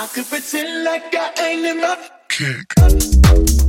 I could pretend like I ain't in my kick.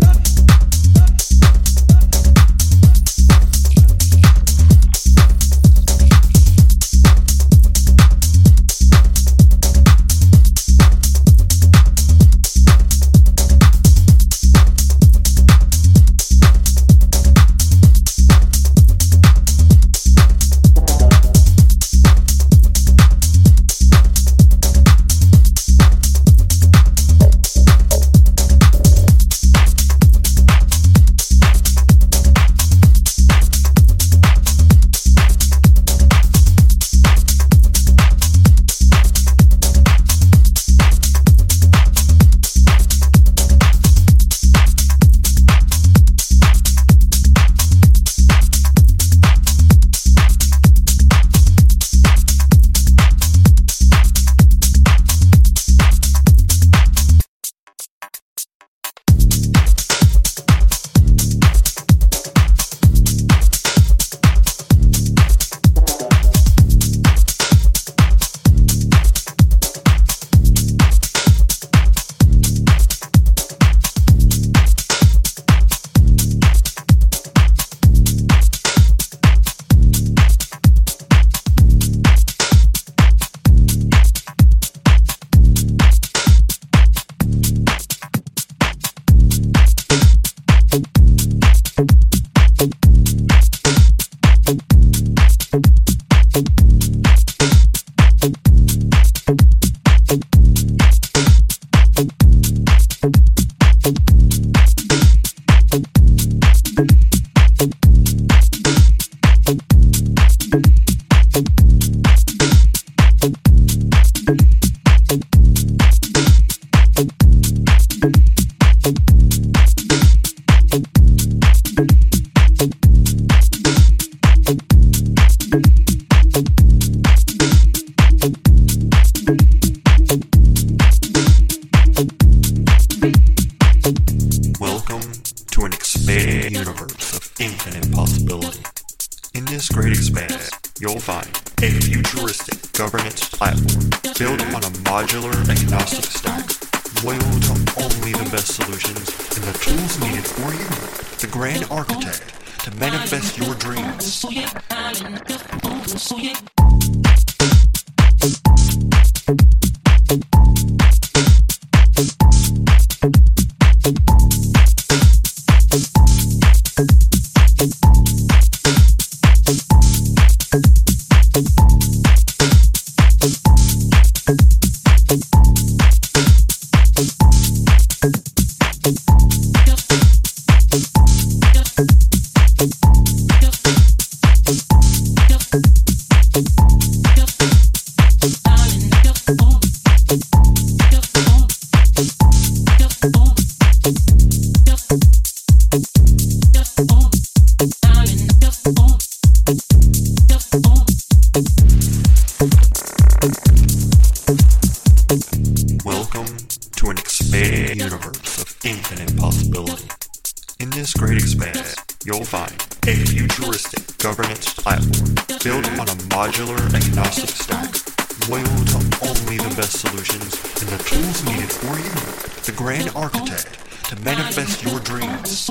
In this great expanse, you'll find a futuristic governance platform built on a modular agnostic stack, loyal to only the best solutions and the tools needed for you, the grand architect, to manifest your dreams.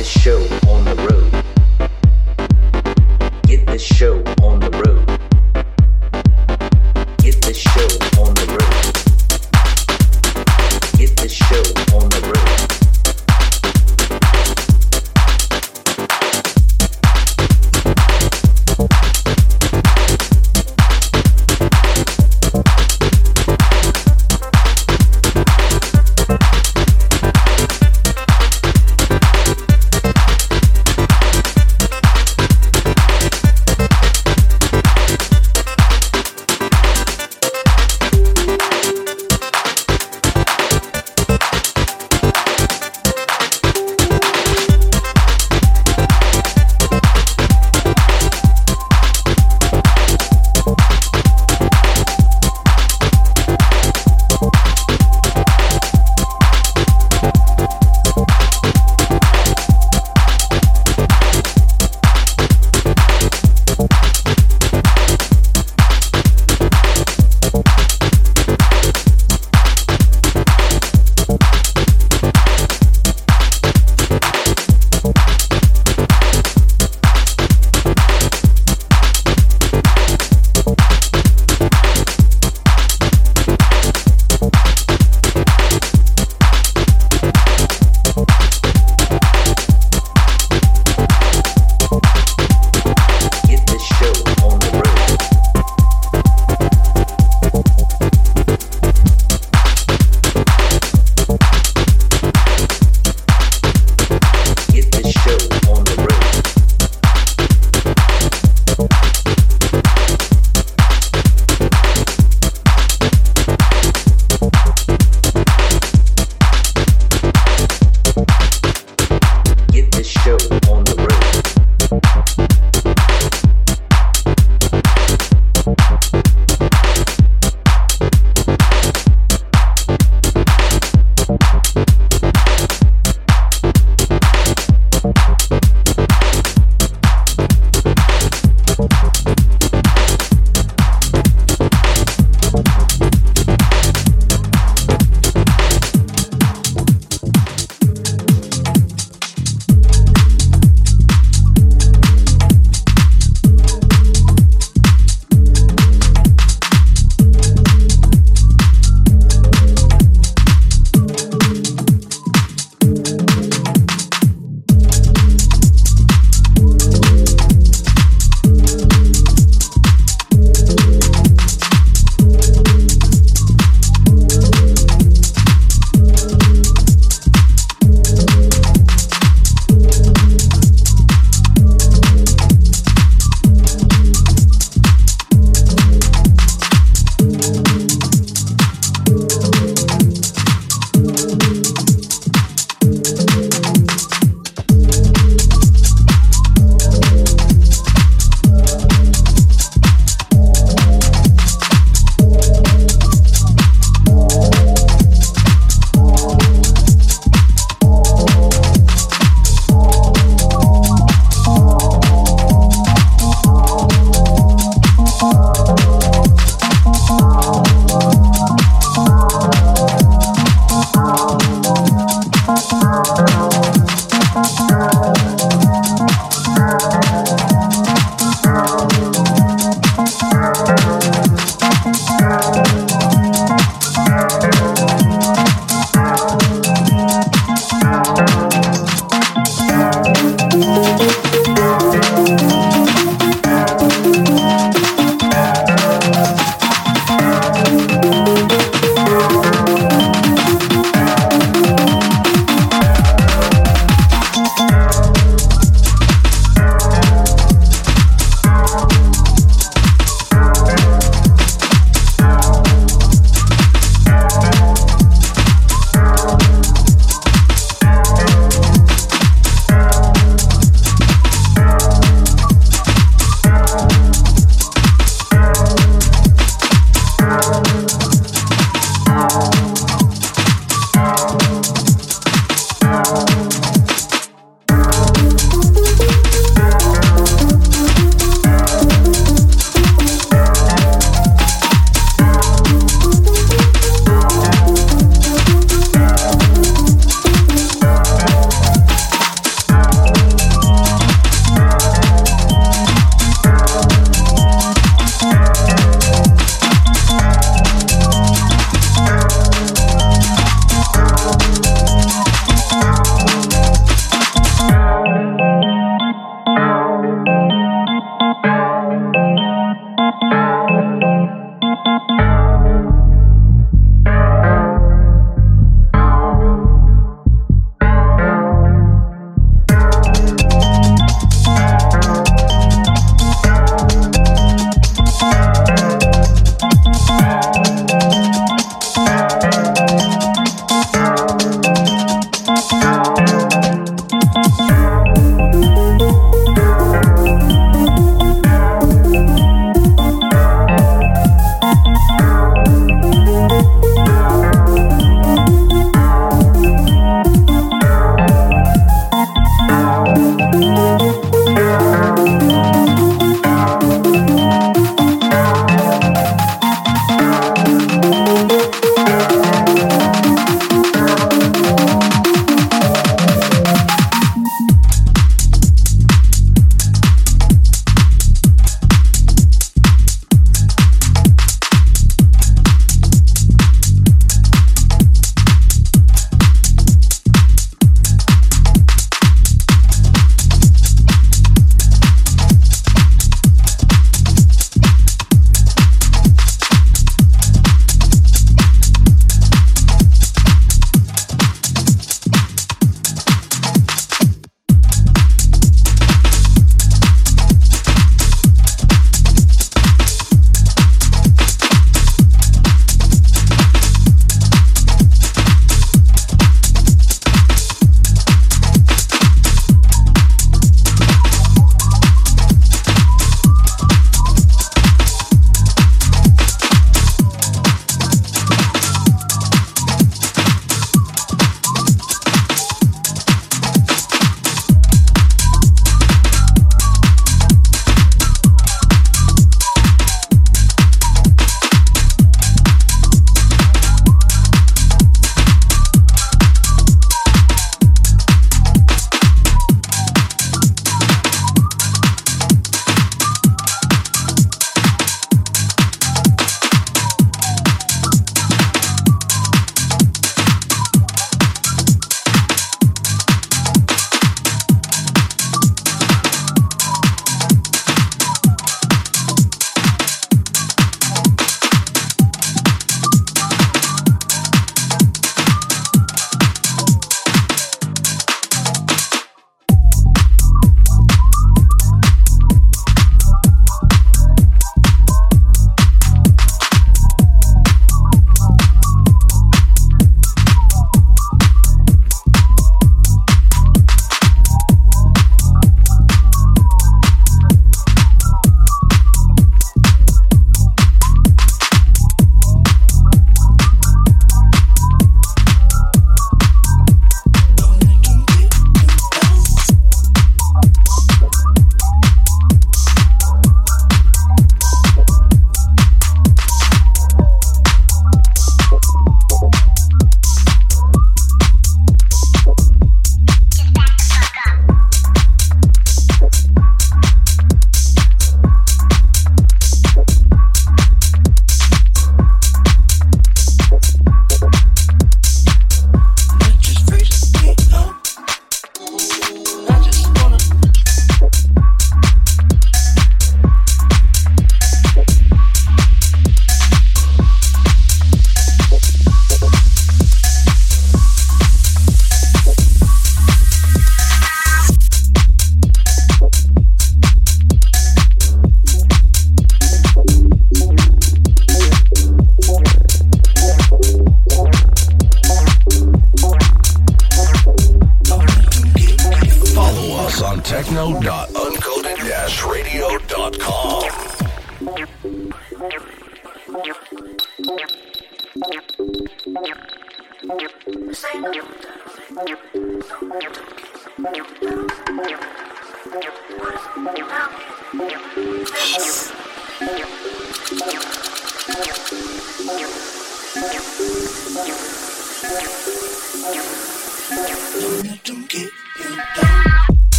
this show on the road.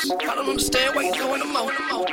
I don't understand why you doing the most.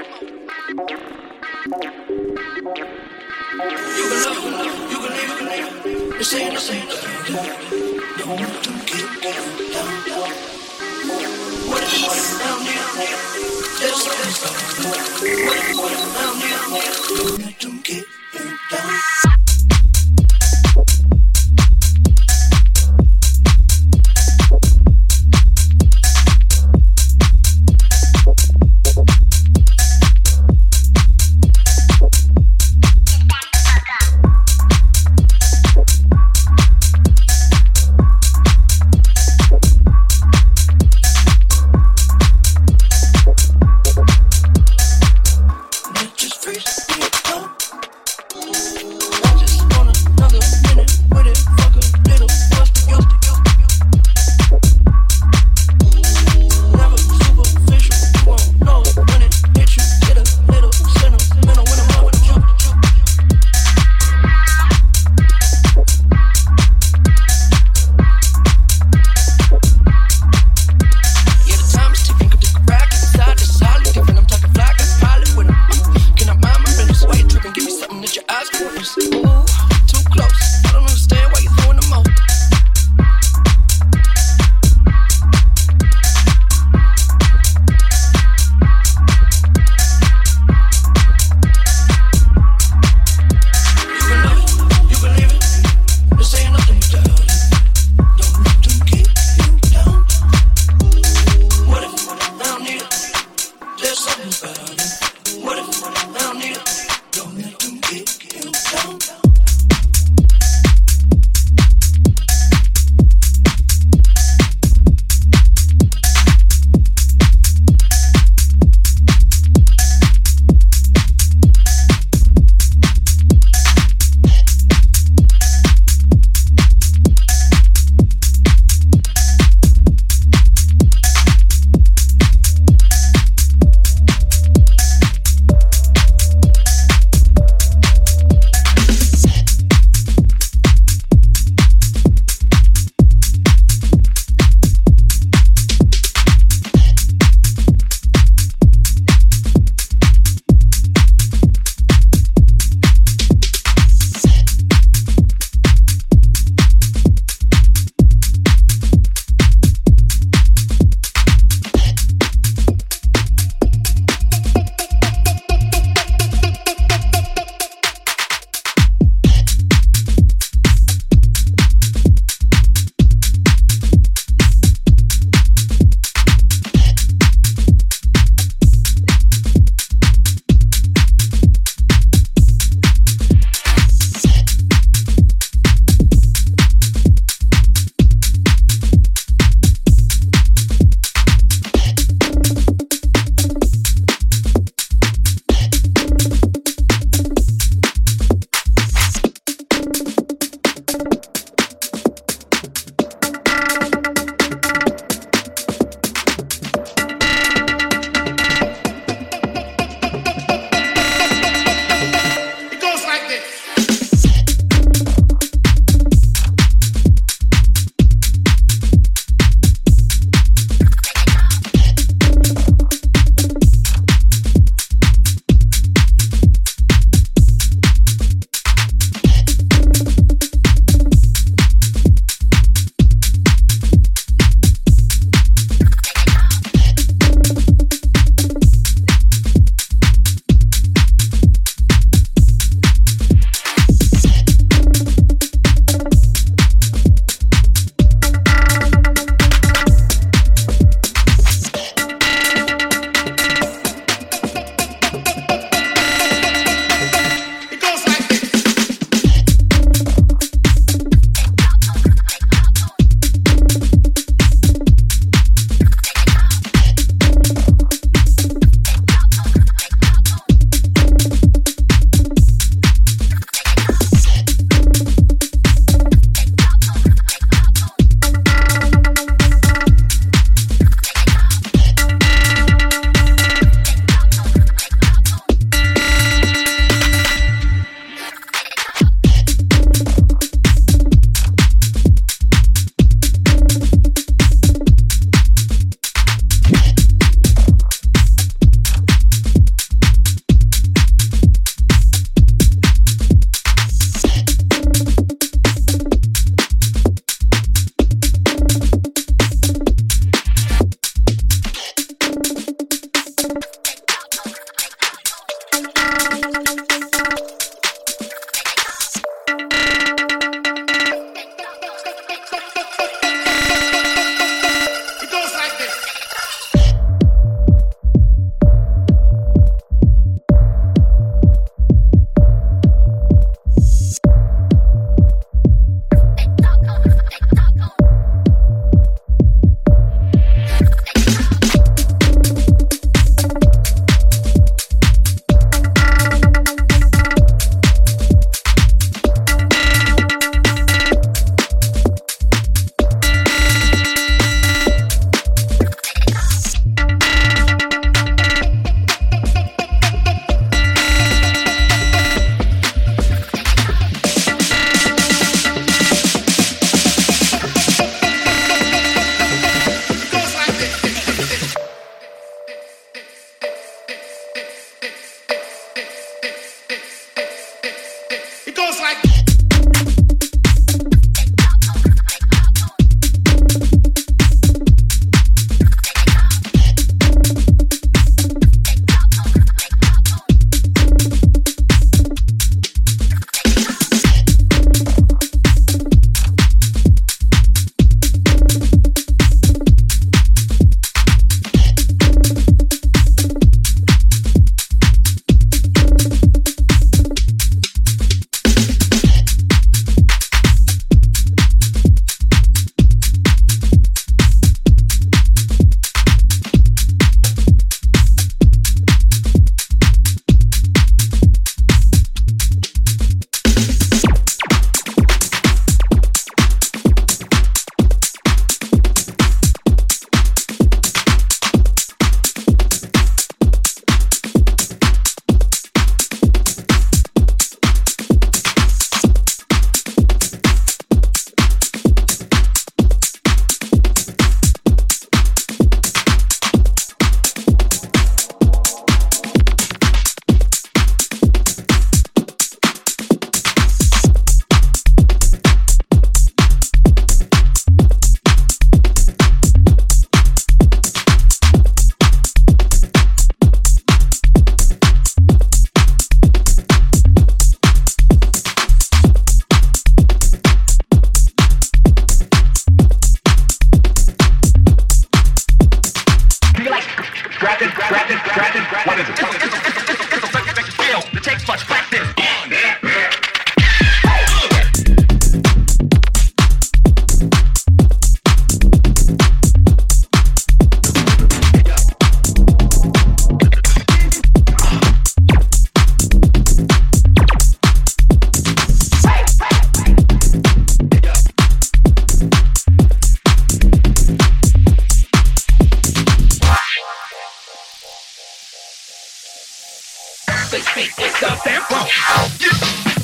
Bullshit